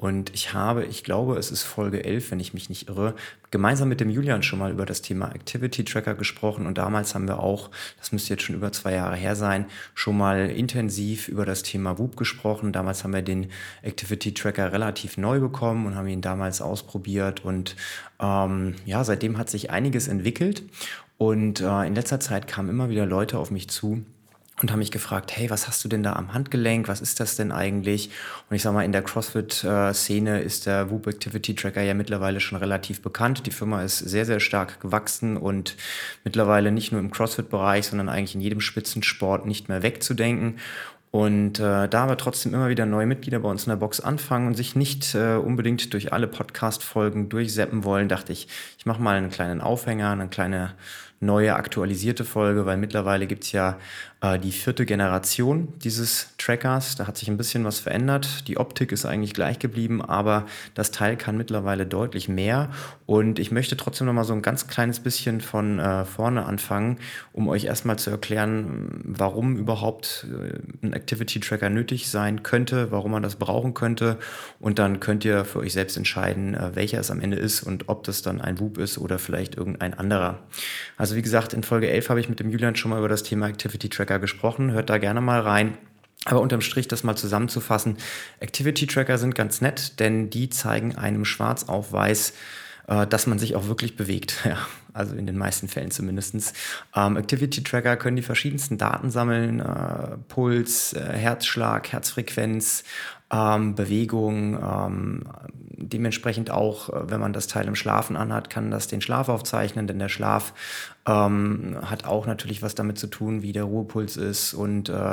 und ich habe, ich glaube, es ist Folge 11, wenn ich mich nicht irre, gemeinsam mit dem Julian schon mal über das Thema Activity Tracker gesprochen. Und damals haben wir auch, das müsste jetzt schon über zwei Jahre her sein, schon mal intensiv über das Thema Whoop gesprochen. Damals haben wir den Activity Tracker relativ neu bekommen und haben ihn damals ausprobiert. Und ähm, ja, seitdem hat sich einiges entwickelt. Und äh, in letzter Zeit kamen immer wieder Leute auf mich zu, und haben mich gefragt, hey, was hast du denn da am Handgelenk? Was ist das denn eigentlich? Und ich sag mal, in der CrossFit-Szene ist der Whoop Activity Tracker ja mittlerweile schon relativ bekannt. Die Firma ist sehr, sehr stark gewachsen und mittlerweile nicht nur im CrossFit-Bereich, sondern eigentlich in jedem Spitzensport nicht mehr wegzudenken. Und äh, da aber trotzdem immer wieder neue Mitglieder bei uns in der Box anfangen und sich nicht äh, unbedingt durch alle Podcast-Folgen durchseppen wollen, dachte ich, ich mache mal einen kleinen Aufhänger, eine kleine neue aktualisierte Folge, weil mittlerweile gibt's ja die vierte Generation dieses Trackers. Da hat sich ein bisschen was verändert. Die Optik ist eigentlich gleich geblieben, aber das Teil kann mittlerweile deutlich mehr. Und ich möchte trotzdem noch mal so ein ganz kleines bisschen von äh, vorne anfangen, um euch erstmal zu erklären, warum überhaupt äh, ein Activity Tracker nötig sein könnte, warum man das brauchen könnte. Und dann könnt ihr für euch selbst entscheiden, äh, welcher es am Ende ist und ob das dann ein Whoop ist oder vielleicht irgendein anderer. Also wie gesagt, in Folge 11 habe ich mit dem Julian schon mal über das Thema Activity Tracker Tracker gesprochen. Hört da gerne mal rein. Aber unterm Strich das mal zusammenzufassen, Activity Tracker sind ganz nett, denn die zeigen einem schwarz auf weiß, äh, dass man sich auch wirklich bewegt. Ja, also in den meisten Fällen zumindest. Ähm, Activity Tracker können die verschiedensten Daten sammeln, äh, Puls, äh, Herzschlag, Herzfrequenz, ähm, Bewegung, ähm, dementsprechend auch, äh, wenn man das Teil im Schlafen anhat, kann das den Schlaf aufzeichnen, denn der Schlaf ähm, hat auch natürlich was damit zu tun, wie der Ruhepuls ist und äh,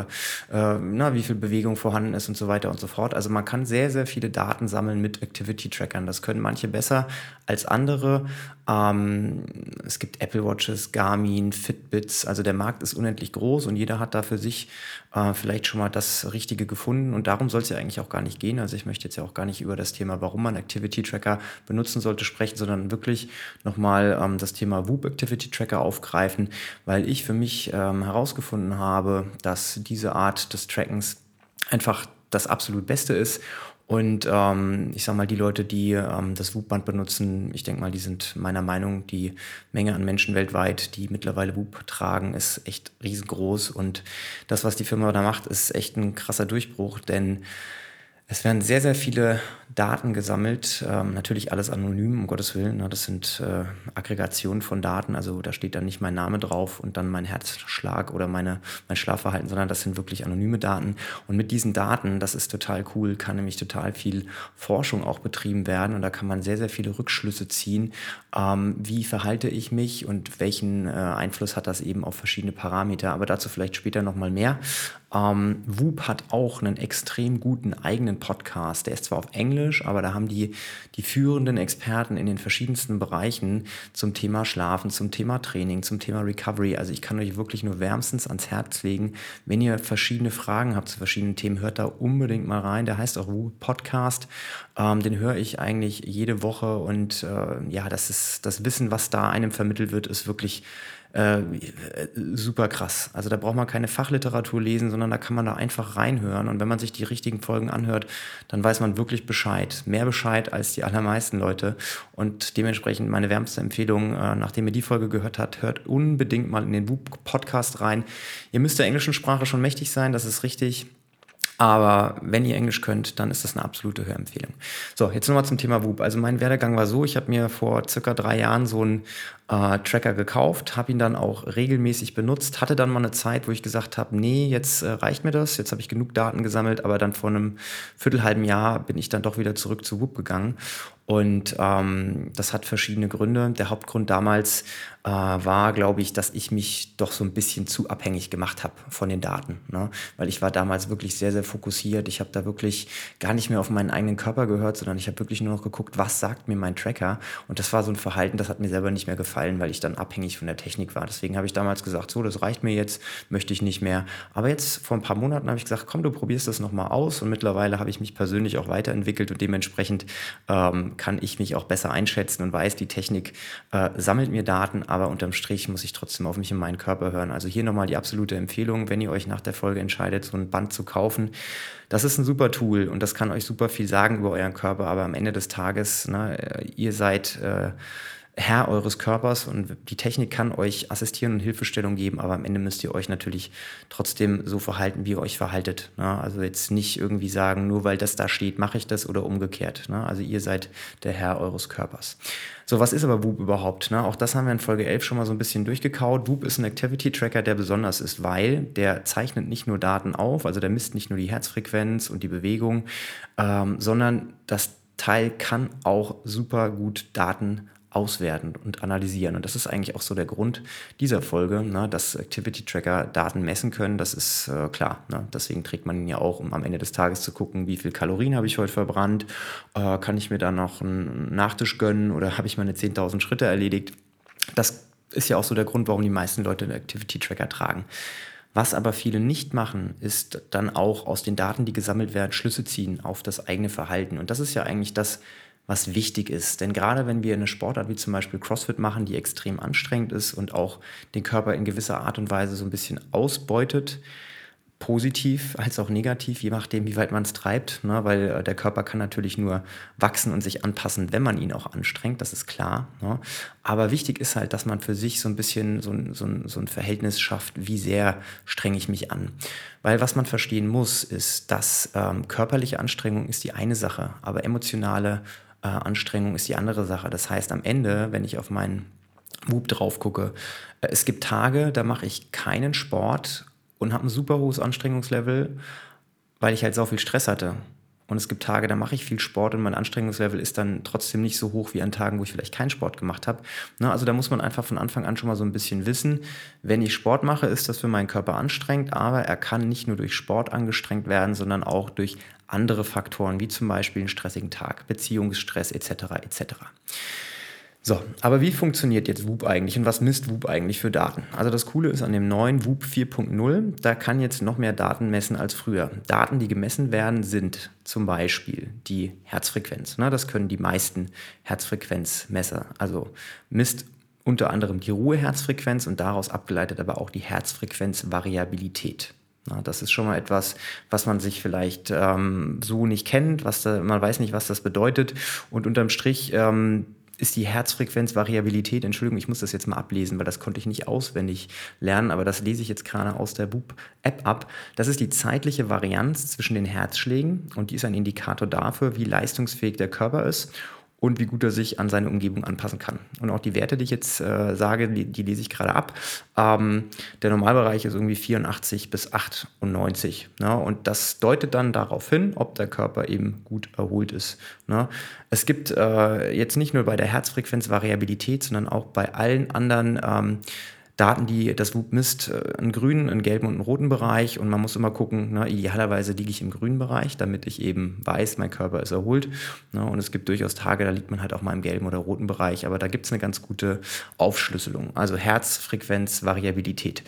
äh, na, wie viel Bewegung vorhanden ist und so weiter und so fort. Also man kann sehr, sehr viele Daten sammeln mit Activity-Trackern. Das können manche besser als andere. Ähm, es gibt Apple Watches, Garmin, Fitbits. Also der Markt ist unendlich groß und jeder hat da für sich äh, vielleicht schon mal das Richtige gefunden. Und darum soll es ja eigentlich auch gar nicht gehen. Also ich möchte jetzt ja auch gar nicht über das Thema, warum man Activity Tracker benutzen sollte, sprechen, sondern wirklich nochmal ähm, das Thema Whoop Activity Tracker aufgreifen, weil ich für mich ähm, herausgefunden habe, dass diese Art des Trackens einfach das absolut Beste ist und ähm, ich sage mal, die Leute, die ähm, das WUP-Band benutzen, ich denke mal, die sind meiner Meinung, die Menge an Menschen weltweit, die mittlerweile WUP tragen, ist echt riesengroß. Und das, was die Firma da macht, ist echt ein krasser Durchbruch, denn es werden sehr, sehr viele Daten gesammelt, ähm, natürlich alles anonym, um Gottes Willen. Ne? Das sind äh, Aggregationen von Daten, also da steht dann nicht mein Name drauf und dann mein Herzschlag oder meine, mein Schlafverhalten, sondern das sind wirklich anonyme Daten. Und mit diesen Daten, das ist total cool, kann nämlich total viel Forschung auch betrieben werden und da kann man sehr, sehr viele Rückschlüsse ziehen. Ähm, wie verhalte ich mich und welchen äh, Einfluss hat das eben auf verschiedene Parameter? Aber dazu vielleicht später nochmal mehr. Ähm, Whoop hat auch einen extrem guten eigenen Podcast. Der ist zwar auf Englisch, aber da haben die, die führenden Experten in den verschiedensten Bereichen zum Thema Schlafen, zum Thema Training, zum Thema Recovery. Also ich kann euch wirklich nur wärmstens ans Herz legen, wenn ihr verschiedene Fragen habt zu verschiedenen Themen, hört da unbedingt mal rein. Der heißt auch Whoop Podcast. Ähm, den höre ich eigentlich jede Woche und äh, ja, das ist das Wissen, was da einem vermittelt wird, ist wirklich äh, super krass. Also da braucht man keine Fachliteratur lesen, sondern da kann man da einfach reinhören. Und wenn man sich die richtigen Folgen anhört, dann weiß man wirklich Bescheid. Mehr Bescheid als die allermeisten Leute. Und dementsprechend meine wärmste Empfehlung, äh, nachdem ihr die Folge gehört habt, hört unbedingt mal in den Podcast rein. Ihr müsst der englischen Sprache schon mächtig sein, das ist richtig. Aber wenn ihr Englisch könnt, dann ist das eine absolute Hörempfehlung. So, jetzt nochmal zum Thema WUP. Also mein Werdegang war so, ich habe mir vor circa drei Jahren so ein äh, Tracker gekauft, habe ihn dann auch regelmäßig benutzt, hatte dann mal eine Zeit, wo ich gesagt habe, nee, jetzt äh, reicht mir das, jetzt habe ich genug Daten gesammelt, aber dann vor einem viertelhalben Jahr bin ich dann doch wieder zurück zu Whoop gegangen und ähm, das hat verschiedene Gründe. Der Hauptgrund damals äh, war, glaube ich, dass ich mich doch so ein bisschen zu abhängig gemacht habe von den Daten. Ne? Weil ich war damals wirklich sehr, sehr fokussiert. Ich habe da wirklich gar nicht mehr auf meinen eigenen Körper gehört, sondern ich habe wirklich nur noch geguckt, was sagt mir mein Tracker. Und das war so ein Verhalten, das hat mir selber nicht mehr gefallen, weil ich dann abhängig von der Technik war. Deswegen habe ich damals gesagt, so, das reicht mir jetzt, möchte ich nicht mehr. Aber jetzt vor ein paar Monaten habe ich gesagt, komm, du probierst das nochmal aus. Und mittlerweile habe ich mich persönlich auch weiterentwickelt und dementsprechend ähm, kann ich mich auch besser einschätzen und weiß, die Technik äh, sammelt mir Daten, aber unterm Strich muss ich trotzdem auf mich und meinen Körper hören. Also hier nochmal die absolute Empfehlung, wenn ihr euch nach der Folge entscheidet, so ein Band zu kaufen. Das ist ein super Tool und das kann euch super viel sagen über euren Körper, aber am Ende des Tages, ne, ihr seid äh, Herr eures Körpers und die Technik kann euch assistieren und Hilfestellung geben, aber am Ende müsst ihr euch natürlich trotzdem so verhalten, wie ihr euch verhaltet. Ne? Also jetzt nicht irgendwie sagen, nur weil das da steht, mache ich das oder umgekehrt. Ne? Also ihr seid der Herr eures Körpers. So, was ist aber Whoop überhaupt? Ne? Auch das haben wir in Folge 11 schon mal so ein bisschen durchgekaut. Whoop ist ein Activity Tracker, der besonders ist, weil der zeichnet nicht nur Daten auf, also der misst nicht nur die Herzfrequenz und die Bewegung, ähm, sondern das Teil kann auch super gut Daten auswerten und analysieren. Und das ist eigentlich auch so der Grund dieser Folge, ne, dass Activity Tracker Daten messen können. Das ist äh, klar. Ne? Deswegen trägt man ihn ja auch, um am Ende des Tages zu gucken, wie viel Kalorien habe ich heute verbrannt, äh, kann ich mir da noch einen Nachtisch gönnen oder habe ich meine 10.000 Schritte erledigt. Das ist ja auch so der Grund, warum die meisten Leute einen Activity Tracker tragen. Was aber viele nicht machen, ist dann auch aus den Daten, die gesammelt werden, Schlüsse ziehen auf das eigene Verhalten. Und das ist ja eigentlich das, was wichtig ist. Denn gerade wenn wir eine Sportart wie zum Beispiel CrossFit machen, die extrem anstrengend ist und auch den Körper in gewisser Art und Weise so ein bisschen ausbeutet, positiv als auch negativ, je nachdem, wie weit man es treibt, ne? weil äh, der Körper kann natürlich nur wachsen und sich anpassen, wenn man ihn auch anstrengt, das ist klar. Ne? Aber wichtig ist halt, dass man für sich so ein bisschen so ein, so, so ein Verhältnis schafft, wie sehr strenge ich mich an. Weil was man verstehen muss, ist, dass ähm, körperliche Anstrengung ist die eine Sache, aber emotionale äh, Anstrengung ist die andere Sache. Das heißt, am Ende, wenn ich auf meinen Whoop drauf gucke, äh, es gibt Tage, da mache ich keinen Sport und habe ein super hohes Anstrengungslevel, weil ich halt so viel Stress hatte. Und es gibt Tage, da mache ich viel Sport und mein Anstrengungslevel ist dann trotzdem nicht so hoch wie an Tagen, wo ich vielleicht keinen Sport gemacht habe. Ne, also da muss man einfach von Anfang an schon mal so ein bisschen wissen, wenn ich Sport mache, ist das für meinen Körper anstrengend, aber er kann nicht nur durch Sport angestrengt werden, sondern auch durch andere Faktoren, wie zum Beispiel einen stressigen Tag, Beziehungsstress etc. etc. So, aber wie funktioniert jetzt WUP eigentlich und was misst WUP eigentlich für Daten? Also das Coole ist an dem neuen WUP 4.0, da kann jetzt noch mehr Daten messen als früher. Daten, die gemessen werden, sind zum Beispiel die Herzfrequenz. das können die meisten Herzfrequenzmesser. Also misst unter anderem die Ruheherzfrequenz und daraus abgeleitet aber auch die Herzfrequenzvariabilität. Na, das ist schon mal etwas, was man sich vielleicht ähm, so nicht kennt, was da, man weiß nicht, was das bedeutet. Und unterm Strich ähm, ist die Herzfrequenzvariabilität, Entschuldigung, ich muss das jetzt mal ablesen, weil das konnte ich nicht auswendig lernen, aber das lese ich jetzt gerade aus der Boop-App ab. Das ist die zeitliche Varianz zwischen den Herzschlägen und die ist ein Indikator dafür, wie leistungsfähig der Körper ist und wie gut er sich an seine Umgebung anpassen kann. Und auch die Werte, die ich jetzt äh, sage, die, die, lese ich gerade ab. Ähm, der Normalbereich ist irgendwie 84 bis 98. Ne? Und das deutet dann darauf hin, ob der Körper eben gut erholt ist. Ne? Es gibt äh, jetzt nicht nur bei der Herzfrequenzvariabilität, sondern auch bei allen anderen ähm, Daten, die das WUP misst, äh, einen grünen, einen gelben und einen roten Bereich. Und man muss immer gucken, ne, idealerweise liege ich im grünen Bereich, damit ich eben weiß, mein Körper ist erholt. Ne, und es gibt durchaus Tage, da liegt man halt auch mal im gelben oder roten Bereich. Aber da gibt es eine ganz gute Aufschlüsselung. Also Herzfrequenz, Variabilität.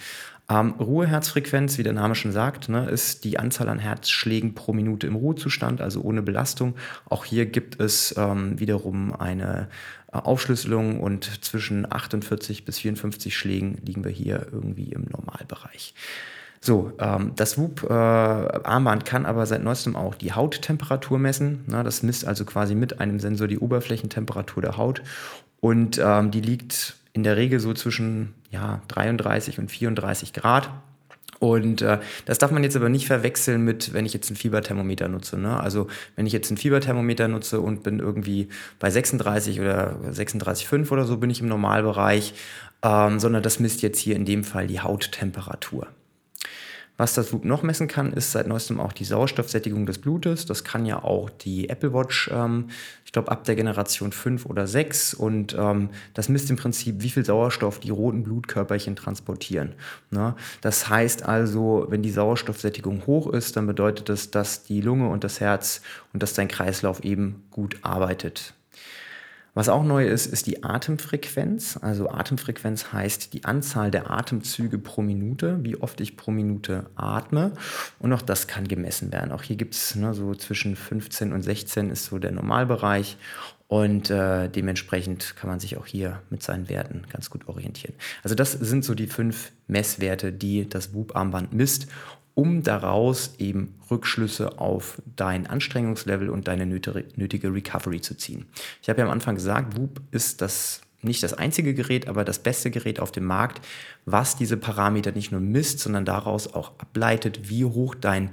Ähm, Ruheherzfrequenz, wie der Name schon sagt, ne, ist die Anzahl an Herzschlägen pro Minute im Ruhezustand, also ohne Belastung. Auch hier gibt es ähm, wiederum eine Aufschlüsselung und zwischen 48 bis 54 Schlägen liegen wir hier irgendwie im Normalbereich. So, ähm, das WUP-Armband äh, kann aber seit neuestem auch die Hauttemperatur messen. Na, das misst also quasi mit einem Sensor die Oberflächentemperatur der Haut und ähm, die liegt in der Regel so zwischen ja, 33 und 34 Grad. Und äh, das darf man jetzt aber nicht verwechseln mit, wenn ich jetzt ein Fieberthermometer nutze. Ne? Also wenn ich jetzt ein Fieberthermometer nutze und bin irgendwie bei 36 oder 36,5 oder so, bin ich im Normalbereich, ähm, sondern das misst jetzt hier in dem Fall die Hauttemperatur. Was das WUP noch messen kann, ist seit neuestem auch die Sauerstoffsättigung des Blutes. Das kann ja auch die Apple Watch, ähm, ich glaube ab der Generation 5 oder 6. Und ähm, das misst im Prinzip, wie viel Sauerstoff die roten Blutkörperchen transportieren. Ne? Das heißt also, wenn die Sauerstoffsättigung hoch ist, dann bedeutet das, dass die Lunge und das Herz und dass dein Kreislauf eben gut arbeitet. Was auch neu ist, ist die Atemfrequenz. Also Atemfrequenz heißt die Anzahl der Atemzüge pro Minute, wie oft ich pro Minute atme. Und auch das kann gemessen werden. Auch hier gibt es ne, so zwischen 15 und 16 ist so der Normalbereich. Und äh, dementsprechend kann man sich auch hier mit seinen Werten ganz gut orientieren. Also das sind so die fünf Messwerte, die das WUB-Armband misst um daraus eben Rückschlüsse auf dein Anstrengungslevel und deine nötige Recovery zu ziehen. Ich habe ja am Anfang gesagt, Whoop ist das nicht das einzige Gerät, aber das beste Gerät auf dem Markt, was diese Parameter nicht nur misst, sondern daraus auch ableitet, wie hoch dein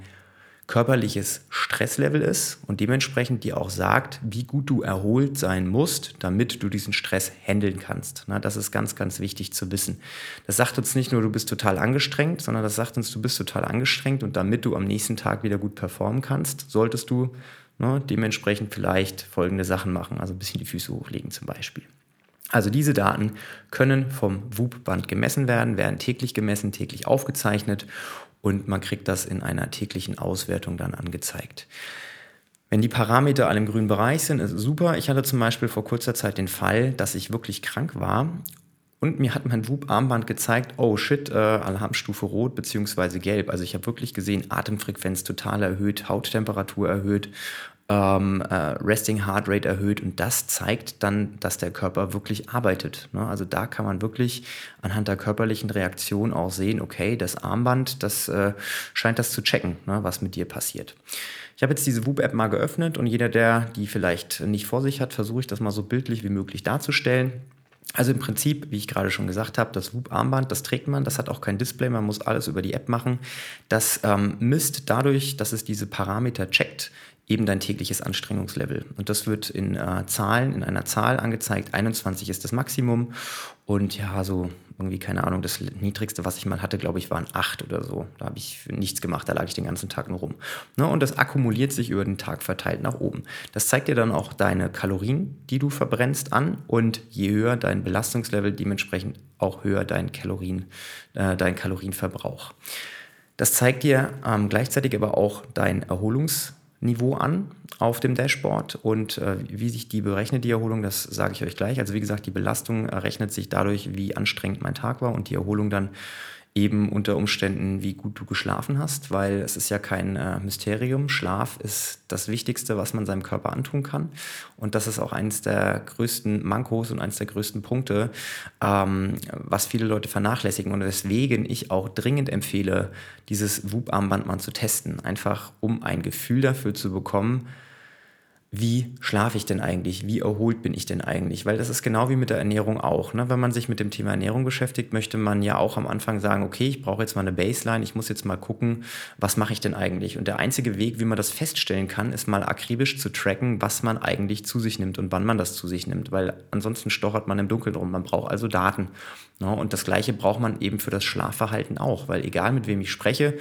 körperliches Stresslevel ist und dementsprechend dir auch sagt, wie gut du erholt sein musst, damit du diesen Stress handeln kannst. Das ist ganz, ganz wichtig zu wissen. Das sagt uns nicht nur, du bist total angestrengt, sondern das sagt uns, du bist total angestrengt und damit du am nächsten Tag wieder gut performen kannst, solltest du ne, dementsprechend vielleicht folgende Sachen machen, also ein bisschen die Füße hochlegen zum Beispiel. Also diese Daten können vom WUP-Band gemessen werden, werden täglich gemessen, täglich aufgezeichnet und man kriegt das in einer täglichen Auswertung dann angezeigt. Wenn die Parameter alle im grünen Bereich sind, ist super. Ich hatte zum Beispiel vor kurzer Zeit den Fall, dass ich wirklich krank war und mir hat mein Whoop-Armband gezeigt, oh shit, äh, Alarmstufe rot bzw. gelb. Also ich habe wirklich gesehen, Atemfrequenz total erhöht, Hauttemperatur erhöht, ähm, äh, Resting Heart Rate erhöht und das zeigt dann, dass der Körper wirklich arbeitet. Ne? Also da kann man wirklich anhand der körperlichen Reaktion auch sehen, okay, das Armband, das äh, scheint das zu checken, ne, was mit dir passiert. Ich habe jetzt diese Whoop-App mal geöffnet und jeder, der die vielleicht nicht vor sich hat, versuche ich das mal so bildlich wie möglich darzustellen. Also im Prinzip, wie ich gerade schon gesagt habe, das Whoop-Armband, das trägt man, das hat auch kein Display, man muss alles über die App machen. Das ähm, misst dadurch, dass es diese Parameter checkt, eben dein tägliches Anstrengungslevel. Und das wird in äh, Zahlen, in einer Zahl angezeigt. 21 ist das Maximum. Und ja, so irgendwie, keine Ahnung, das niedrigste, was ich mal hatte, glaube ich, waren 8 oder so. Da habe ich nichts gemacht, da lag ich den ganzen Tag nur rum. Ne? Und das akkumuliert sich über den Tag verteilt nach oben. Das zeigt dir dann auch deine Kalorien, die du verbrennst, an. Und je höher dein Belastungslevel, dementsprechend auch höher dein, Kalorien, äh, dein Kalorienverbrauch. Das zeigt dir ähm, gleichzeitig aber auch dein Erholungs- Niveau an auf dem Dashboard und äh, wie sich die berechnet, die Erholung, das sage ich euch gleich. Also wie gesagt, die Belastung errechnet sich dadurch, wie anstrengend mein Tag war und die Erholung dann eben unter Umständen, wie gut du geschlafen hast, weil es ist ja kein äh, Mysterium. Schlaf ist das Wichtigste, was man seinem Körper antun kann. Und das ist auch eines der größten Mankos und eines der größten Punkte, ähm, was viele Leute vernachlässigen und weswegen ich auch dringend empfehle, dieses WUP-Armband mal zu testen. Einfach um ein Gefühl dafür zu bekommen, wie schlafe ich denn eigentlich, wie erholt bin ich denn eigentlich? Weil das ist genau wie mit der Ernährung auch. Ne? Wenn man sich mit dem Thema Ernährung beschäftigt, möchte man ja auch am Anfang sagen, okay, ich brauche jetzt mal eine Baseline, ich muss jetzt mal gucken, was mache ich denn eigentlich? Und der einzige Weg, wie man das feststellen kann, ist mal akribisch zu tracken, was man eigentlich zu sich nimmt und wann man das zu sich nimmt, weil ansonsten stochert man im Dunkeln rum. Man braucht also Daten. Ne? Und das Gleiche braucht man eben für das Schlafverhalten auch, weil egal mit wem ich spreche,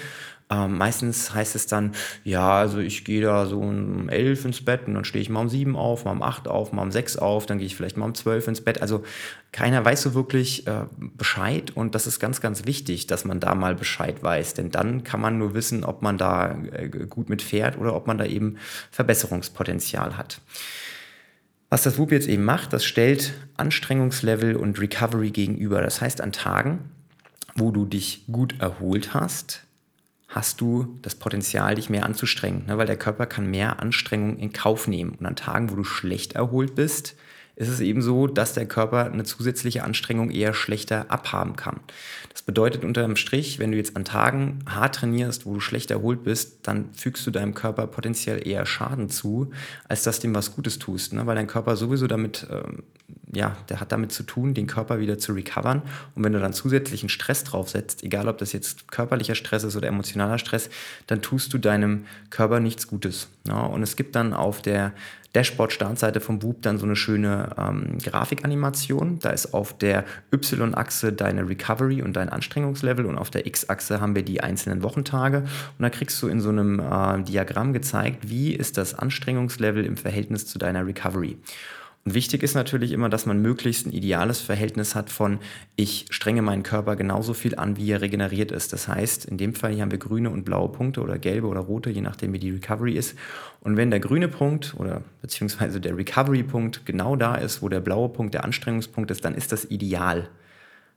ähm, meistens heißt es dann, ja, also ich gehe da so um elf ins Bett und dann stehe ich mal um sieben auf, mal um acht auf, mal um sechs auf, dann gehe ich vielleicht mal um zwölf ins Bett. Also keiner weiß so wirklich äh, Bescheid und das ist ganz, ganz wichtig, dass man da mal Bescheid weiß, denn dann kann man nur wissen, ob man da äh, gut mit fährt oder ob man da eben Verbesserungspotenzial hat. Was das WUP jetzt eben macht, das stellt Anstrengungslevel und Recovery gegenüber. Das heißt, an Tagen, wo du dich gut erholt hast, hast du das Potenzial, dich mehr anzustrengen, ne? weil der Körper kann mehr Anstrengung in Kauf nehmen. Und an Tagen, wo du schlecht erholt bist, ist es eben so, dass der Körper eine zusätzliche Anstrengung eher schlechter abhaben kann. Das bedeutet unterm Strich, wenn du jetzt an Tagen hart trainierst, wo du schlecht erholt bist, dann fügst du deinem Körper potenziell eher Schaden zu, als dass ihm was Gutes tust. Ne? Weil dein Körper sowieso damit, ähm, ja, der hat damit zu tun, den Körper wieder zu recovern. Und wenn du dann zusätzlichen Stress draufsetzt, egal ob das jetzt körperlicher Stress ist oder emotionaler Stress, dann tust du deinem Körper nichts Gutes. Ja? Und es gibt dann auf der Dashboard-Startseite vom Whoop dann so eine schöne ähm, Grafikanimation. Da ist auf der Y-Achse deine Recovery und dein Anstrengungslevel und auf der X-Achse haben wir die einzelnen Wochentage. Und da kriegst du in so einem äh, Diagramm gezeigt, wie ist das Anstrengungslevel im Verhältnis zu deiner Recovery. Und wichtig ist natürlich immer, dass man möglichst ein ideales Verhältnis hat von, ich strenge meinen Körper genauso viel an, wie er regeneriert ist. Das heißt, in dem Fall hier haben wir grüne und blaue Punkte oder gelbe oder rote, je nachdem wie die Recovery ist. Und wenn der grüne Punkt oder beziehungsweise der Recovery-Punkt genau da ist, wo der blaue Punkt der Anstrengungspunkt ist, dann ist das ideal.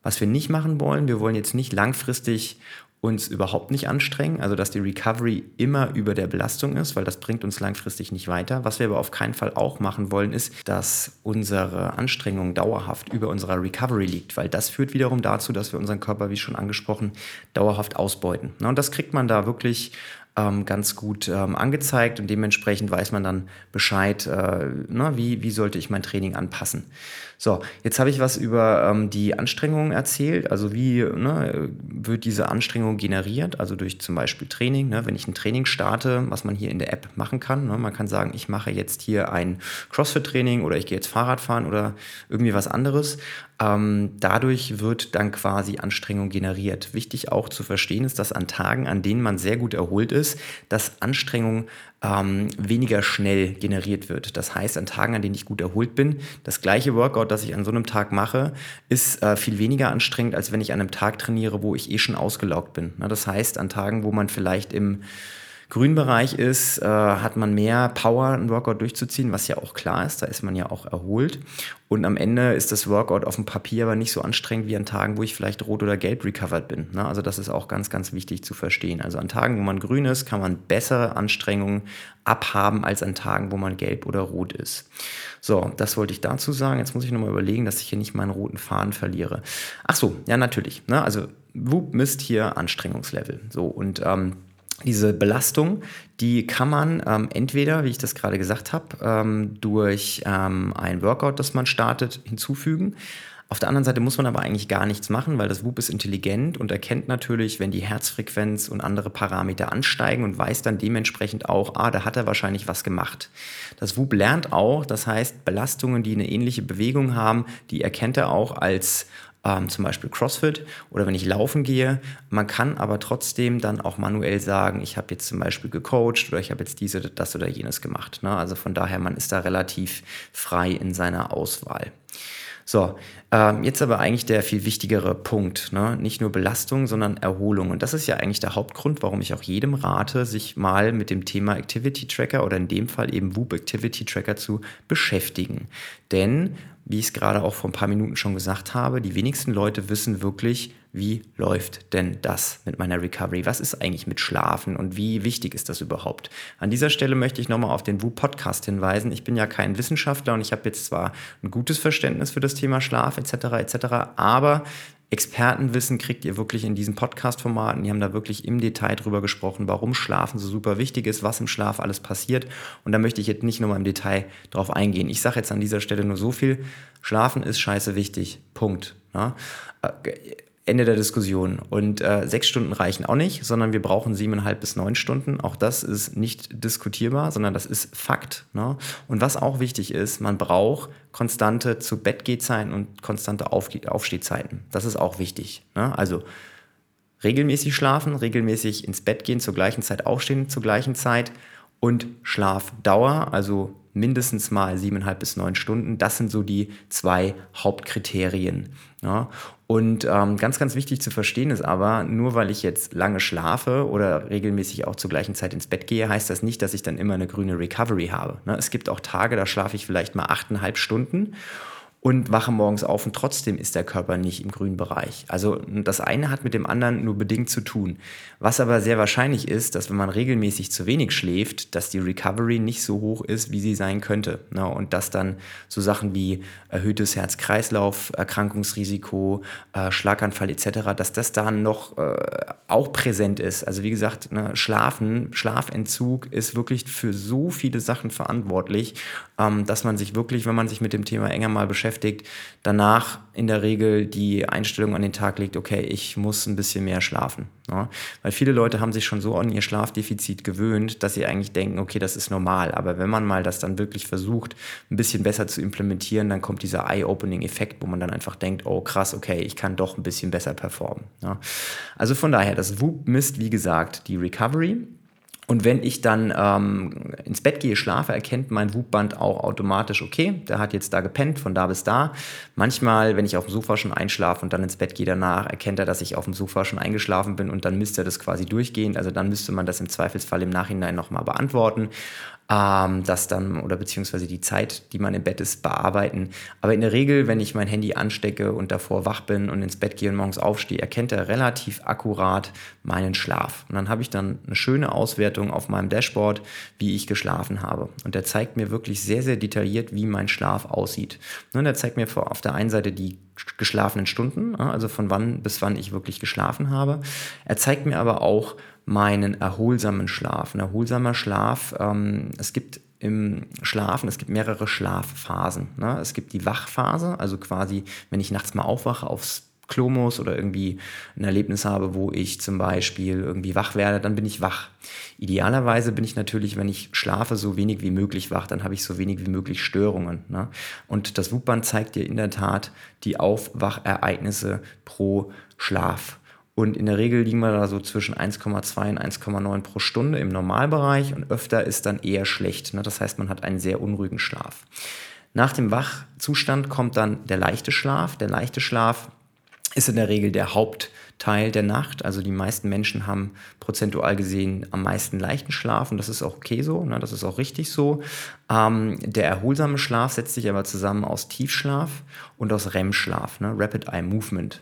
Was wir nicht machen wollen, wir wollen jetzt nicht langfristig uns überhaupt nicht anstrengen, also dass die Recovery immer über der Belastung ist, weil das bringt uns langfristig nicht weiter. Was wir aber auf keinen Fall auch machen wollen, ist, dass unsere Anstrengung dauerhaft über unserer Recovery liegt, weil das führt wiederum dazu, dass wir unseren Körper, wie schon angesprochen, dauerhaft ausbeuten. Und das kriegt man da wirklich ähm, ganz gut ähm, angezeigt und dementsprechend weiß man dann Bescheid, äh, na, wie, wie sollte ich mein Training anpassen. So, jetzt habe ich was über ähm, die Anstrengung erzählt, also wie ne, wird diese Anstrengung generiert, also durch zum Beispiel Training. Ne, wenn ich ein Training starte, was man hier in der App machen kann, ne, man kann sagen, ich mache jetzt hier ein CrossFit-Training oder ich gehe jetzt Fahrrad fahren oder irgendwie was anderes. Ähm, dadurch wird dann quasi Anstrengung generiert. Wichtig auch zu verstehen ist, dass an Tagen, an denen man sehr gut erholt ist, dass Anstrengung ähm, weniger schnell generiert wird. Das heißt, an Tagen, an denen ich gut erholt bin, das gleiche Workout, das ich an so einem Tag mache, ist äh, viel weniger anstrengend, als wenn ich an einem Tag trainiere, wo ich eh schon ausgelaugt bin. Na, das heißt, an Tagen, wo man vielleicht im Grünbereich ist, äh, hat man mehr Power, ein Workout durchzuziehen, was ja auch klar ist, da ist man ja auch erholt. Und am Ende ist das Workout auf dem Papier aber nicht so anstrengend wie an Tagen, wo ich vielleicht rot oder gelb recovered bin. Ne? Also das ist auch ganz, ganz wichtig zu verstehen. Also an Tagen, wo man grün ist, kann man bessere Anstrengungen abhaben als an Tagen, wo man gelb oder rot ist. So, das wollte ich dazu sagen. Jetzt muss ich nochmal überlegen, dass ich hier nicht meinen roten Faden verliere. Ach so, ja, natürlich. Ne? Also Whoop misst hier Anstrengungslevel. So, und ähm, diese Belastung, die kann man ähm, entweder, wie ich das gerade gesagt habe, ähm, durch ähm, ein Workout, das man startet, hinzufügen. Auf der anderen Seite muss man aber eigentlich gar nichts machen, weil das WUP ist intelligent und erkennt natürlich, wenn die Herzfrequenz und andere Parameter ansteigen und weiß dann dementsprechend auch, ah, da hat er wahrscheinlich was gemacht. Das WUP lernt auch, das heißt, Belastungen, die eine ähnliche Bewegung haben, die erkennt er auch als ähm, zum Beispiel CrossFit oder wenn ich laufen gehe. Man kann aber trotzdem dann auch manuell sagen, ich habe jetzt zum Beispiel gecoacht oder ich habe jetzt diese, das oder jenes gemacht. Ne? Also von daher, man ist da relativ frei in seiner Auswahl. So, ähm, jetzt aber eigentlich der viel wichtigere Punkt. Ne? Nicht nur Belastung, sondern Erholung. Und das ist ja eigentlich der Hauptgrund, warum ich auch jedem rate, sich mal mit dem Thema Activity Tracker oder in dem Fall eben Whoop Activity Tracker zu beschäftigen. Denn wie ich es gerade auch vor ein paar Minuten schon gesagt habe, die wenigsten Leute wissen wirklich, wie läuft denn das mit meiner Recovery? Was ist eigentlich mit Schlafen und wie wichtig ist das überhaupt? An dieser Stelle möchte ich nochmal auf den WU-Podcast hinweisen. Ich bin ja kein Wissenschaftler und ich habe jetzt zwar ein gutes Verständnis für das Thema Schlaf etc. etc., aber Expertenwissen kriegt ihr wirklich in diesen Podcast-Formaten. Die haben da wirklich im Detail drüber gesprochen, warum Schlafen so super wichtig ist, was im Schlaf alles passiert. Und da möchte ich jetzt nicht nochmal im Detail drauf eingehen. Ich sage jetzt an dieser Stelle nur so viel. Schlafen ist scheiße wichtig. Punkt. Ja? Ende der Diskussion. Und äh, sechs Stunden reichen auch nicht, sondern wir brauchen siebeneinhalb bis neun Stunden. Auch das ist nicht diskutierbar, sondern das ist Fakt. Ne? Und was auch wichtig ist, man braucht konstante zu Bettgehzeiten und konstante Auf Aufstehzeiten. Das ist auch wichtig. Ne? Also regelmäßig schlafen, regelmäßig ins Bett gehen, zur gleichen Zeit aufstehen, zur gleichen Zeit und Schlafdauer, also mindestens mal siebeneinhalb bis neun Stunden. Das sind so die zwei Hauptkriterien. Ja. Und ähm, ganz, ganz wichtig zu verstehen ist aber, nur weil ich jetzt lange schlafe oder regelmäßig auch zur gleichen Zeit ins Bett gehe, heißt das nicht, dass ich dann immer eine grüne Recovery habe. Ne? Es gibt auch Tage, da schlafe ich vielleicht mal achteinhalb Stunden und wache morgens auf und trotzdem ist der Körper nicht im grünen Bereich. Also das eine hat mit dem anderen nur bedingt zu tun. Was aber sehr wahrscheinlich ist, dass wenn man regelmäßig zu wenig schläft, dass die Recovery nicht so hoch ist, wie sie sein könnte. Ne? Und dass dann so Sachen wie erhöhtes Herz-Kreislauf, Erkrankungsrisiko, äh, Schlaganfall etc., dass das dann noch äh, auch präsent ist. Also wie gesagt, ne, Schlafen, Schlafentzug ist wirklich für so viele Sachen verantwortlich, ähm, dass man sich wirklich, wenn man sich mit dem Thema enger mal beschäftigt, beschäftigt, danach in der Regel die Einstellung an den Tag legt, okay, ich muss ein bisschen mehr schlafen. Ja? Weil viele Leute haben sich schon so an ihr Schlafdefizit gewöhnt, dass sie eigentlich denken, okay, das ist normal. Aber wenn man mal das dann wirklich versucht, ein bisschen besser zu implementieren, dann kommt dieser Eye-Opening-Effekt, wo man dann einfach denkt, oh krass, okay, ich kann doch ein bisschen besser performen. Ja? Also von daher, das WUP misst, wie gesagt, die Recovery und wenn ich dann ähm, ins Bett gehe, schlafe, erkennt mein Wubband auch automatisch, okay, der hat jetzt da gepennt, von da bis da. Manchmal, wenn ich auf dem Sofa schon einschlafe und dann ins Bett gehe danach, erkennt er, dass ich auf dem Sofa schon eingeschlafen bin und dann misst er das quasi durchgehend. Also dann müsste man das im Zweifelsfall im Nachhinein nochmal beantworten ähm, das dann oder beziehungsweise die Zeit, die man im Bett ist, bearbeiten. Aber in der Regel, wenn ich mein Handy anstecke und davor wach bin und ins Bett gehe und morgens aufstehe, erkennt er relativ akkurat meinen Schlaf. Und dann habe ich dann eine schöne Auswertung auf meinem Dashboard, wie ich geschlafen habe. Und der zeigt mir wirklich sehr, sehr detailliert, wie mein Schlaf aussieht. Und der zeigt mir auf der einen Seite die geschlafenen Stunden, also von wann bis wann ich wirklich geschlafen habe. Er zeigt mir aber auch meinen erholsamen Schlaf. Ein erholsamer Schlaf, ähm, es gibt im Schlafen, es gibt mehrere Schlafphasen. Ne? Es gibt die Wachphase, also quasi, wenn ich nachts mal aufwache, aufs Klo muss oder irgendwie ein Erlebnis habe, wo ich zum Beispiel irgendwie wach werde, dann bin ich wach. Idealerweise bin ich natürlich, wenn ich schlafe, so wenig wie möglich wach, dann habe ich so wenig wie möglich Störungen. Ne? Und das WUP-Band zeigt dir in der Tat die Aufwachereignisse pro Schlaf. Und in der Regel liegen wir da so zwischen 1,2 und 1,9 pro Stunde im Normalbereich und öfter ist dann eher schlecht. Ne? Das heißt, man hat einen sehr unruhigen Schlaf. Nach dem Wachzustand kommt dann der leichte Schlaf. Der leichte Schlaf ist in der Regel der Hauptteil der Nacht. Also die meisten Menschen haben prozentual gesehen am meisten leichten Schlaf und das ist auch okay so, ne? das ist auch richtig so. Ähm, der erholsame Schlaf setzt sich aber zusammen aus Tiefschlaf und aus REM-Schlaf, ne? Rapid Eye Movement.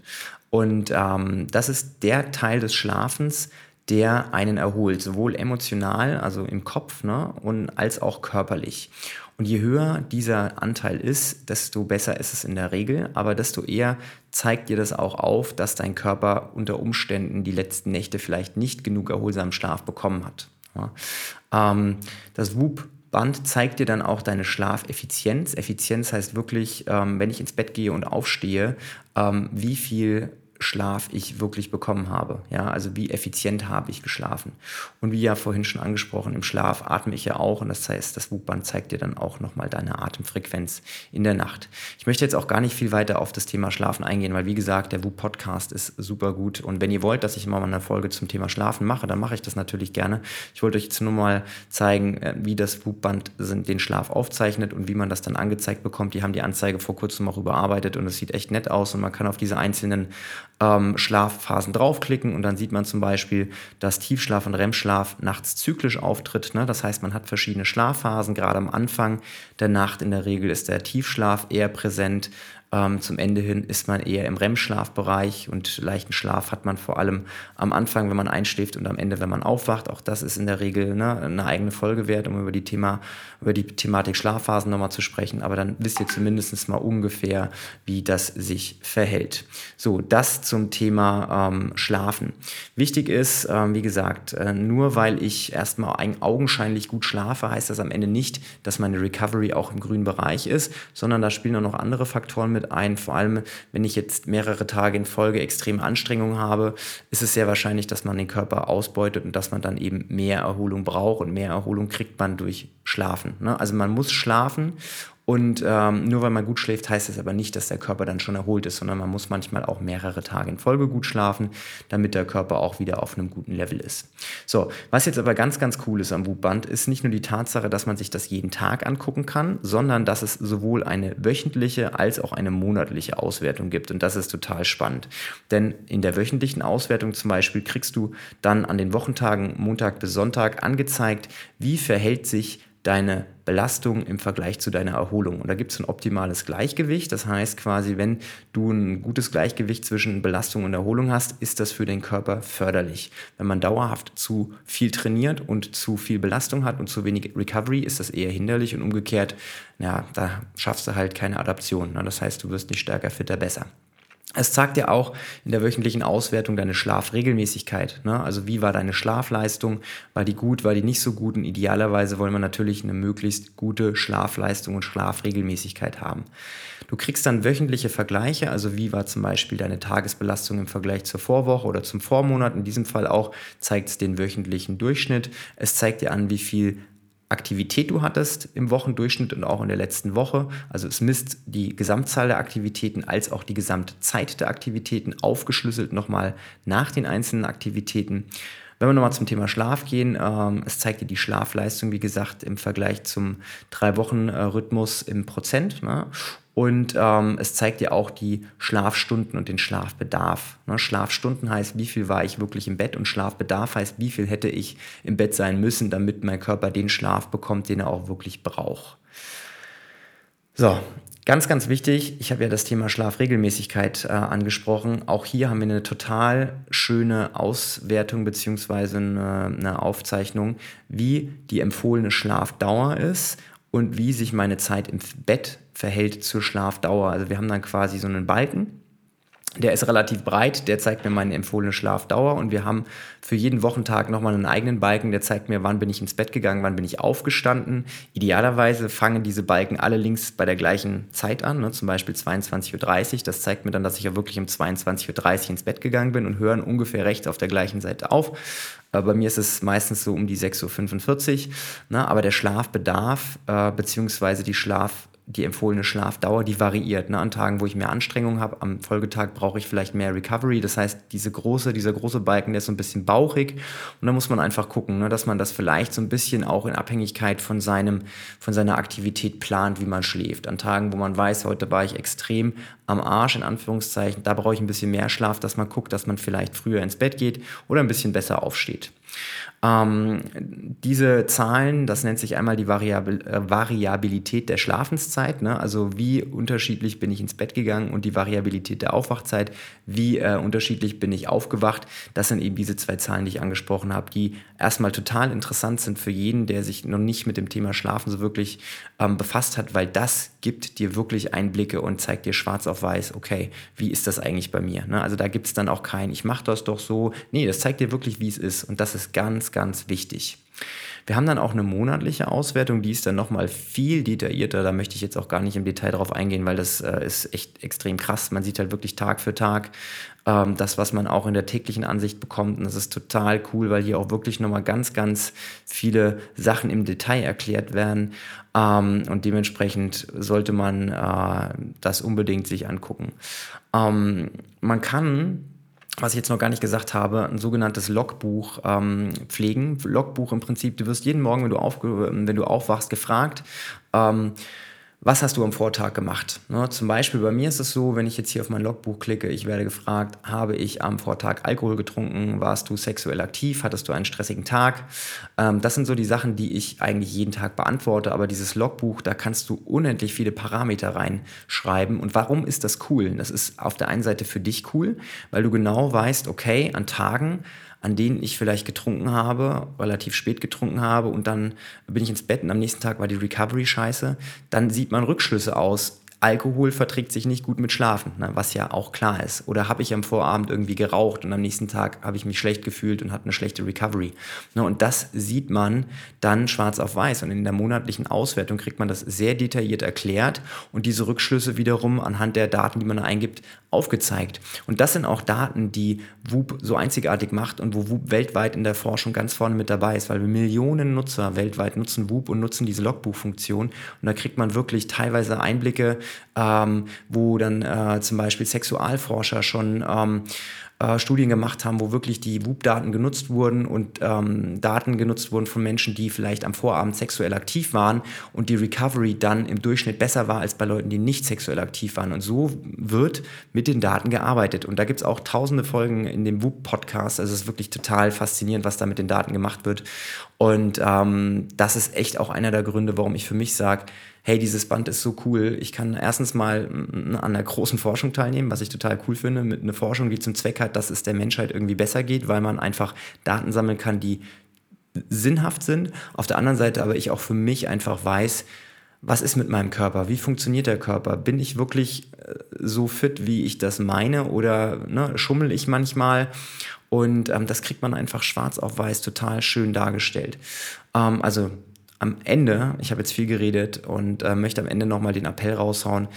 Und ähm, das ist der Teil des Schlafens, der einen erholt, sowohl emotional, also im Kopf, ne, und als auch körperlich. Und je höher dieser Anteil ist, desto besser ist es in der Regel, aber desto eher zeigt dir das auch auf, dass dein Körper unter Umständen die letzten Nächte vielleicht nicht genug erholsamen Schlaf bekommen hat. Ja. Ähm, das WUP Band zeigt dir dann auch deine Schlafeffizienz. Effizienz heißt wirklich, ähm, wenn ich ins Bett gehe und aufstehe, ähm, wie viel Schlaf ich wirklich bekommen habe. Ja, also wie effizient habe ich geschlafen. Und wie ja vorhin schon angesprochen, im Schlaf atme ich ja auch und das heißt, das WUB-Band zeigt dir dann auch nochmal deine Atemfrequenz in der Nacht. Ich möchte jetzt auch gar nicht viel weiter auf das Thema Schlafen eingehen, weil wie gesagt, der WUB-Podcast ist super gut und wenn ihr wollt, dass ich mal eine Folge zum Thema Schlafen mache, dann mache ich das natürlich gerne. Ich wollte euch jetzt nur mal zeigen, äh, wie das WUB-Band den Schlaf aufzeichnet und wie man das dann angezeigt bekommt. Die haben die Anzeige vor kurzem auch überarbeitet und es sieht echt nett aus und man kann auf diese einzelnen ähm, Schlafphasen draufklicken und dann sieht man zum Beispiel, dass Tiefschlaf und REM-Schlaf nachts zyklisch auftritt. Ne? Das heißt, man hat verschiedene Schlafphasen. Gerade am Anfang der Nacht in der Regel ist der Tiefschlaf eher präsent. Ähm, zum Ende hin ist man eher im REM-Schlafbereich und leichten Schlaf hat man vor allem am Anfang, wenn man einschläft und am Ende, wenn man aufwacht. Auch das ist in der Regel ne, eine eigene Folge wert, um über die, Thema, über die Thematik Schlafphasen nochmal zu sprechen. Aber dann wisst ihr zumindest mal ungefähr, wie das sich verhält. So, das zum Thema ähm, Schlafen. Wichtig ist, ähm, wie gesagt, äh, nur weil ich erstmal augenscheinlich gut schlafe, heißt das am Ende nicht, dass meine Recovery auch im grünen Bereich ist, sondern da spielen auch noch andere Faktoren mit mit ein. Vor allem, wenn ich jetzt mehrere Tage in Folge extreme Anstrengungen habe, ist es sehr wahrscheinlich, dass man den Körper ausbeutet und dass man dann eben mehr Erholung braucht. Und mehr Erholung kriegt man durch Schlafen. Ne? Also man muss schlafen und ähm, nur weil man gut schläft, heißt es aber nicht, dass der Körper dann schon erholt ist, sondern man muss manchmal auch mehrere Tage in Folge gut schlafen, damit der Körper auch wieder auf einem guten Level ist. So, was jetzt aber ganz, ganz cool ist am Wubband, ist nicht nur die Tatsache, dass man sich das jeden Tag angucken kann, sondern dass es sowohl eine wöchentliche als auch eine monatliche Auswertung gibt. Und das ist total spannend. Denn in der wöchentlichen Auswertung zum Beispiel kriegst du dann an den Wochentagen Montag bis Sonntag angezeigt, wie verhält sich deine Belastung im Vergleich zu deiner Erholung. Und da gibt es ein optimales Gleichgewicht. Das heißt quasi, wenn du ein gutes Gleichgewicht zwischen Belastung und Erholung hast, ist das für den Körper förderlich. Wenn man dauerhaft zu viel trainiert und zu viel Belastung hat und zu wenig Recovery, ist das eher hinderlich und umgekehrt, ja, da schaffst du halt keine Adaption. Das heißt, du wirst nicht stärker, fitter, besser. Es zeigt dir auch in der wöchentlichen Auswertung deine Schlafregelmäßigkeit. Ne? Also wie war deine Schlafleistung? War die gut, war die nicht so gut? Und idealerweise wollen wir natürlich eine möglichst gute Schlafleistung und Schlafregelmäßigkeit haben. Du kriegst dann wöchentliche Vergleiche, also wie war zum Beispiel deine Tagesbelastung im Vergleich zur Vorwoche oder zum Vormonat. In diesem Fall auch zeigt es den wöchentlichen Durchschnitt. Es zeigt dir an, wie viel Aktivität du hattest im Wochendurchschnitt und auch in der letzten Woche. Also es misst die Gesamtzahl der Aktivitäten als auch die Gesamtzeit der Aktivitäten aufgeschlüsselt nochmal nach den einzelnen Aktivitäten. Wenn wir nochmal zum Thema Schlaf gehen, ähm, es zeigt dir die Schlafleistung, wie gesagt, im Vergleich zum Drei-Wochen-Rhythmus im Prozent. Ne? Und ähm, es zeigt dir auch die Schlafstunden und den Schlafbedarf. Ne? Schlafstunden heißt, wie viel war ich wirklich im Bett und Schlafbedarf heißt, wie viel hätte ich im Bett sein müssen, damit mein Körper den Schlaf bekommt, den er auch wirklich braucht. So, ganz, ganz wichtig, ich habe ja das Thema Schlafregelmäßigkeit äh, angesprochen. Auch hier haben wir eine total schöne Auswertung bzw. Eine, eine Aufzeichnung, wie die empfohlene Schlafdauer ist und wie sich meine Zeit im Bett verhält zur Schlafdauer. Also wir haben dann quasi so einen Balken, der ist relativ breit, der zeigt mir meine empfohlene Schlafdauer und wir haben für jeden Wochentag nochmal einen eigenen Balken, der zeigt mir, wann bin ich ins Bett gegangen, wann bin ich aufgestanden. Idealerweise fangen diese Balken alle links bei der gleichen Zeit an, ne, zum Beispiel 22.30 Uhr. Das zeigt mir dann, dass ich ja wirklich um 22.30 Uhr ins Bett gegangen bin und hören ungefähr rechts auf der gleichen Seite auf. Äh, bei mir ist es meistens so um die 6.45 Uhr. Ne, aber der Schlafbedarf äh, beziehungsweise die Schlaf die empfohlene Schlafdauer, die variiert. Ne? An Tagen, wo ich mehr Anstrengung habe, am Folgetag brauche ich vielleicht mehr Recovery. Das heißt, diese große, dieser große Balken, der ist so ein bisschen bauchig. Und da muss man einfach gucken, ne? dass man das vielleicht so ein bisschen auch in Abhängigkeit von, seinem, von seiner Aktivität plant, wie man schläft. An Tagen, wo man weiß, heute war ich extrem am Arsch, in Anführungszeichen, da brauche ich ein bisschen mehr Schlaf, dass man guckt, dass man vielleicht früher ins Bett geht oder ein bisschen besser aufsteht. Ähm, diese Zahlen, das nennt sich einmal die Variabil äh, Variabilität der Schlafenszeit, ne? also wie unterschiedlich bin ich ins Bett gegangen und die Variabilität der Aufwachzeit, wie äh, unterschiedlich bin ich aufgewacht. Das sind eben diese zwei Zahlen, die ich angesprochen habe, die erstmal total interessant sind für jeden, der sich noch nicht mit dem Thema Schlafen so wirklich ähm, befasst hat, weil das gibt dir wirklich Einblicke und zeigt dir schwarz auf weiß, okay, wie ist das eigentlich bei mir? Ne? Also da gibt es dann auch kein, ich mache das doch so. Nee, das zeigt dir wirklich, wie es ist und das ist ganz ganz, wichtig. Wir haben dann auch eine monatliche Auswertung, die ist dann nochmal viel detaillierter. Da möchte ich jetzt auch gar nicht im Detail drauf eingehen, weil das äh, ist echt extrem krass. Man sieht halt wirklich Tag für Tag ähm, das, was man auch in der täglichen Ansicht bekommt. Und das ist total cool, weil hier auch wirklich nochmal ganz, ganz viele Sachen im Detail erklärt werden. Ähm, und dementsprechend sollte man äh, das unbedingt sich angucken. Ähm, man kann was ich jetzt noch gar nicht gesagt habe, ein sogenanntes Logbuch ähm, pflegen. Logbuch im Prinzip, du wirst jeden Morgen, wenn du, aufge wenn du aufwachst, gefragt, ähm, was hast du am Vortag gemacht? Ne, zum Beispiel bei mir ist es so, wenn ich jetzt hier auf mein Logbuch klicke, ich werde gefragt, habe ich am Vortag Alkohol getrunken? Warst du sexuell aktiv? Hattest du einen stressigen Tag? Ähm, das sind so die Sachen, die ich eigentlich jeden Tag beantworte. Aber dieses Logbuch, da kannst du unendlich viele Parameter reinschreiben. Und warum ist das cool? Das ist auf der einen Seite für dich cool, weil du genau weißt, okay, an Tagen, an denen ich vielleicht getrunken habe, relativ spät getrunken habe und dann bin ich ins Bett und am nächsten Tag war die Recovery scheiße, dann sieht man Rückschlüsse aus Alkohol verträgt sich nicht gut mit Schlafen, ne, was ja auch klar ist. Oder habe ich am Vorabend irgendwie geraucht und am nächsten Tag habe ich mich schlecht gefühlt und hatte eine schlechte Recovery. Ne, und das sieht man dann schwarz auf weiß. Und in der monatlichen Auswertung kriegt man das sehr detailliert erklärt und diese Rückschlüsse wiederum anhand der Daten, die man eingibt, aufgezeigt. Und das sind auch Daten, die WUP so einzigartig macht und wo WUP weltweit in der Forschung ganz vorne mit dabei ist, weil wir Millionen Nutzer weltweit nutzen WUP und nutzen diese Logbuchfunktion. Und da kriegt man wirklich teilweise Einblicke, ähm, wo dann äh, zum Beispiel Sexualforscher schon ähm, äh, Studien gemacht haben, wo wirklich die WUP-Daten genutzt wurden und ähm, Daten genutzt wurden von Menschen, die vielleicht am Vorabend sexuell aktiv waren und die Recovery dann im Durchschnitt besser war als bei Leuten, die nicht sexuell aktiv waren. Und so wird mit den Daten gearbeitet. Und da gibt es auch tausende Folgen in dem WUP-Podcast. Also es ist wirklich total faszinierend, was da mit den Daten gemacht wird. Und ähm, das ist echt auch einer der Gründe, warum ich für mich sage, hey, dieses Band ist so cool. Ich kann erstens mal an einer großen Forschung teilnehmen, was ich total cool finde, mit einer Forschung, die zum Zweck hat, dass es der Menschheit irgendwie besser geht, weil man einfach Daten sammeln kann, die sinnhaft sind. Auf der anderen Seite aber ich auch für mich einfach weiß, was ist mit meinem Körper? Wie funktioniert der Körper? Bin ich wirklich äh, so fit, wie ich das meine? Oder ne, schummel ich manchmal? Und ähm, das kriegt man einfach schwarz auf weiß total schön dargestellt. Ähm, also am Ende, ich habe jetzt viel geredet und äh, möchte am Ende nochmal den Appell raushauen,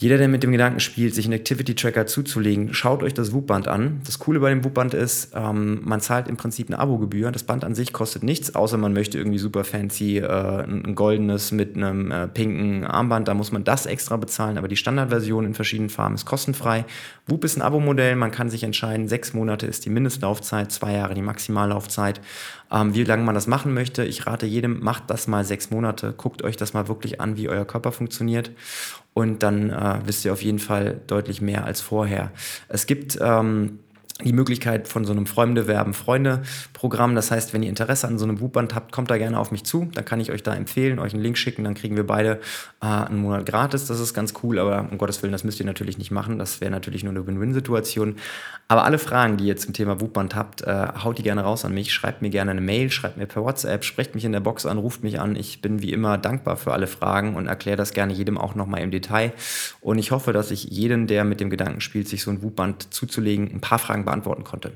jeder, der mit dem Gedanken spielt, sich einen Activity-Tracker zuzulegen, schaut euch das WUP-Band an. Das Coole bei dem WUP-Band ist, ähm, man zahlt im Prinzip eine Abogebühr. Das Band an sich kostet nichts, außer man möchte irgendwie super fancy äh, ein goldenes mit einem äh, pinken Armband. Da muss man das extra bezahlen, aber die Standardversion in verschiedenen Farben ist kostenfrei. WUP ist ein Abo-Modell, man kann sich entscheiden, sechs Monate ist die Mindestlaufzeit, zwei Jahre die Maximallaufzeit. Ähm, wie lange man das machen möchte, ich rate jedem, macht das mal sechs Monate, guckt euch das mal wirklich an, wie euer Körper funktioniert und dann äh, wisst ihr auf jeden Fall deutlich mehr als vorher. Es gibt ähm, die Möglichkeit von so einem Freunde werben Freunde Programm. Das heißt, wenn ihr Interesse an so einem Buchband habt, kommt da gerne auf mich zu. Dann kann ich euch da empfehlen, euch einen Link schicken. Dann kriegen wir beide äh, einen Monat gratis. Das ist ganz cool. Aber um Gottes Willen, das müsst ihr natürlich nicht machen. Das wäre natürlich nur eine Win-Win-Situation. Aber alle Fragen, die ihr zum Thema Buchband habt, äh, haut die gerne raus an mich. Schreibt mir gerne eine Mail, schreibt mir per WhatsApp, sprecht mich in der Box an, ruft mich an. Ich bin wie immer dankbar für alle Fragen und erkläre das gerne jedem auch nochmal im Detail. Und ich hoffe, dass ich jeden, der mit dem Gedanken spielt, sich so ein Buchband zuzulegen, ein paar Fragen beantworten konnte.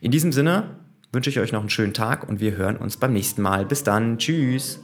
In diesem Sinne wünsche ich euch noch einen schönen Tag und wir hören uns beim nächsten Mal. Bis dann. Tschüss.